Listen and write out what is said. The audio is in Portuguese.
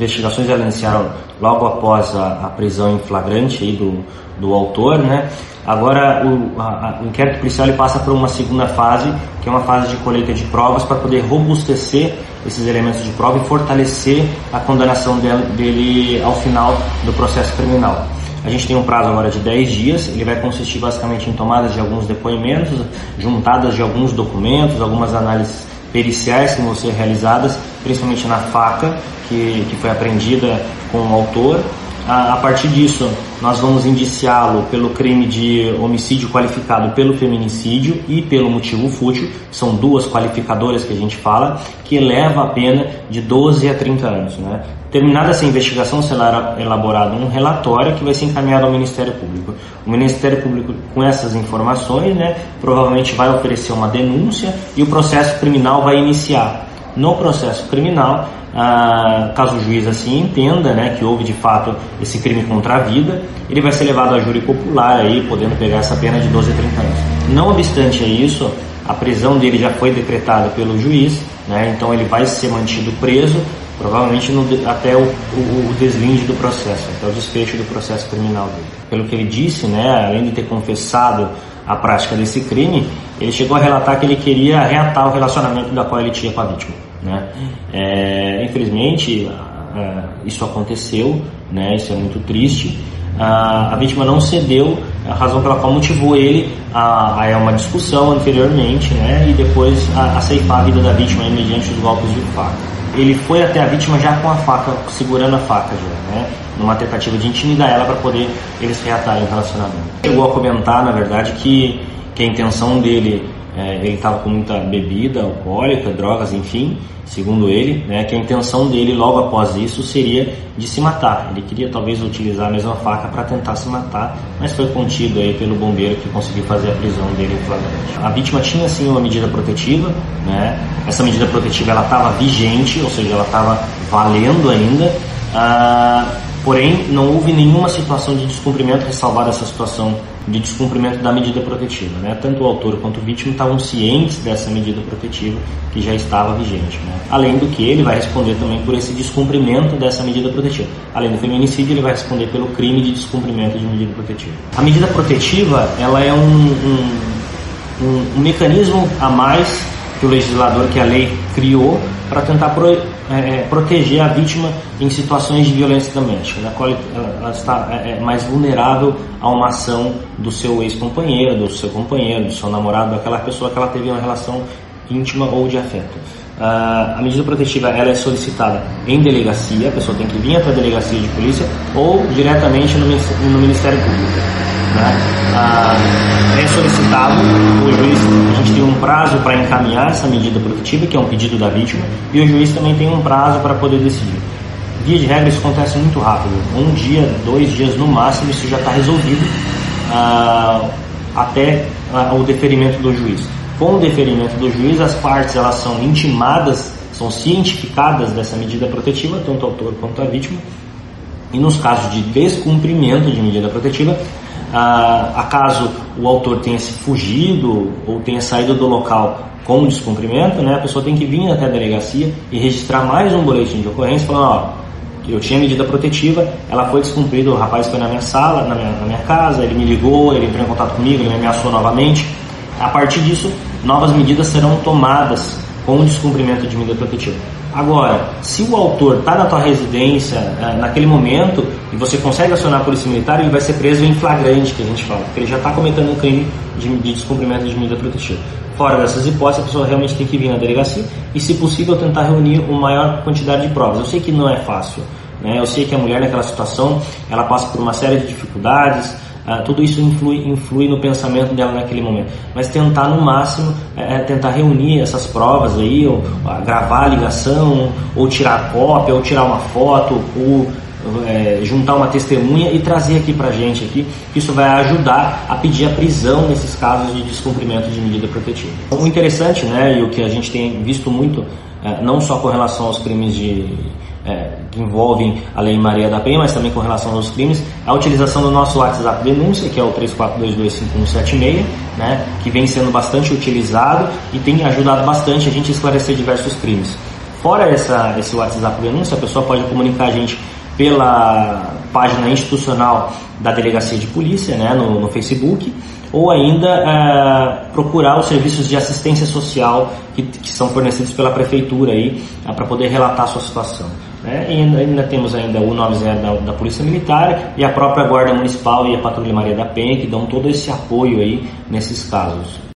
investigações iniciaram logo após a, a prisão em flagrante do, do autor, né? Agora o, a, o, inquérito policial ele passa por uma segunda fase, que é uma fase de colheita de provas para poder robustecer esses elementos de prova e fortalecer a condenação dele, dele ao final do processo criminal. A gente tem um prazo agora de 10 dias, ele vai consistir basicamente em tomadas de alguns depoimentos, juntadas de alguns documentos, algumas análises periciais que vão ser realizadas, principalmente na faca que, que foi apreendida com o autor. A, a partir disso, nós vamos indiciá-lo pelo crime de homicídio qualificado pelo feminicídio e pelo motivo fútil, são duas qualificadoras que a gente fala, que eleva a pena de 12 a 30 anos. Né? Terminada essa investigação, será elaborado um relatório que vai ser encaminhado ao Ministério Público. O Ministério Público, com essas informações, né, provavelmente vai oferecer uma denúncia e o processo criminal vai iniciar. No processo criminal, ah, caso o juiz assim entenda né, que houve de fato esse crime contra a vida, ele vai ser levado a júri popular, aí, podendo pegar essa pena de 12 a 30 anos. Não obstante isso, a prisão dele já foi decretada pelo juiz, né, então ele vai ser mantido preso provavelmente no, até o, o, o, deslinde do processo, até o desfecho do processo criminal dele. Pelo que ele disse, né, além de ter confessado a prática desse crime, ele chegou a relatar que ele queria reatar o relacionamento da qual ele tinha com a vítima. Né? É, infelizmente, é, isso aconteceu, né, isso é muito triste. A, a vítima não cedeu, a razão pela qual motivou ele a, a uma discussão anteriormente né, e depois a, a ceifar a vida da vítima mediante os golpes de faca ele foi até a vítima já com a faca, segurando a faca já, né? Numa tentativa de intimidar ela para poder eles reatarem o relacionamento. Chegou a comentar, na verdade, que, que a intenção dele, é, ele estava com muita bebida alcoólica, drogas, enfim, segundo ele, né, que a intenção dele logo após isso seria de se matar. Ele queria talvez utilizar a mesma faca para tentar se matar, mas foi contido aí pelo bombeiro que conseguiu fazer a prisão dele em flagrante. A vítima tinha sim uma medida protetiva, né? Essa medida protetiva ela estava vigente, ou seja, ela estava valendo ainda. Ah, Porém, não houve nenhuma situação de descumprimento ressalvada essa situação de descumprimento da medida protetiva. Né? Tanto o autor quanto o vítima estavam cientes dessa medida protetiva que já estava vigente. Né? Além do que, ele vai responder também por esse descumprimento dessa medida protetiva. Além do feminicídio, ele vai responder pelo crime de descumprimento de medida protetiva. A medida protetiva ela é um, um, um, um mecanismo a mais que o legislador, que a lei criou para tentar pro, é, é, proteger a vítima em situações de violência doméstica, na qual ela, está é, é, mais vulnerável a uma ação do seu ex-companheiro, do seu companheiro, do seu namorado, daquela pessoa que ela teve uma relação íntima ou de afeto. Uh, a medida protetiva ela é solicitada em delegacia, a pessoa tem que vir até a delegacia de polícia ou diretamente no, no Ministério Público. Né? Ah, é solicitado, o juiz, a gente tem um prazo para encaminhar essa medida protetiva, que é um pedido da vítima, e o juiz também tem um prazo para poder decidir. Via de regra, isso acontece muito rápido, um dia, dois dias no máximo, isso já está resolvido ah, até ah, o deferimento do juiz. Com o deferimento do juiz, as partes elas são intimadas, são cientificadas dessa medida protetiva, tanto o autor quanto a vítima, e nos casos de descumprimento de medida protetiva, ah, acaso o autor tenha se fugido ou tenha saído do local com descumprimento, né, a pessoa tem que vir até a delegacia e registrar mais um boletim de ocorrência falando, ó, eu tinha medida protetiva, ela foi descumprida, o rapaz foi na minha sala, na minha, na minha casa, ele me ligou, ele entrou em contato comigo, ele me ameaçou novamente. A partir disso, novas medidas serão tomadas com o descumprimento de medida protetiva. Agora, se o autor está na tua residência é, naquele momento e você consegue acionar a polícia militar, ele vai ser preso em flagrante, que a gente fala, porque ele já está cometendo um crime de, de descumprimento de medida protetiva. Fora dessas hipóteses, a pessoa realmente tem que vir na delegacia e, se possível, tentar reunir uma maior quantidade de provas. Eu sei que não é fácil, né? eu sei que a mulher naquela situação ela passa por uma série de dificuldades, ah, tudo isso influi, influi no pensamento dela naquele momento. Mas tentar no máximo, é, é tentar reunir essas provas aí, ou, ou, gravar a ligação, ou tirar cópia, ou tirar uma foto, ou é, juntar uma testemunha e trazer aqui pra gente aqui. Isso vai ajudar a pedir a prisão nesses casos de descumprimento de medida protetiva. O interessante, né, e o que a gente tem visto muito, é, não só com relação aos crimes de é, que envolvem a Lei Maria da Penha, mas também com relação aos crimes, a utilização do nosso WhatsApp denúncia, que é o 34225176, né, que vem sendo bastante utilizado e tem ajudado bastante a gente a esclarecer diversos crimes. Fora essa, esse WhatsApp denúncia, a pessoa pode comunicar a gente pela página institucional da Delegacia de Polícia, né, no, no Facebook, ou ainda uh, procurar os serviços de assistência social que, que são fornecidos pela Prefeitura aí, uh, para poder relatar a sua situação. Né? E ainda, temos ainda o 90 da, da Polícia Militar e a própria Guarda Municipal e a Patrulha Maria da Penha que dão todo esse apoio aí nesses casos.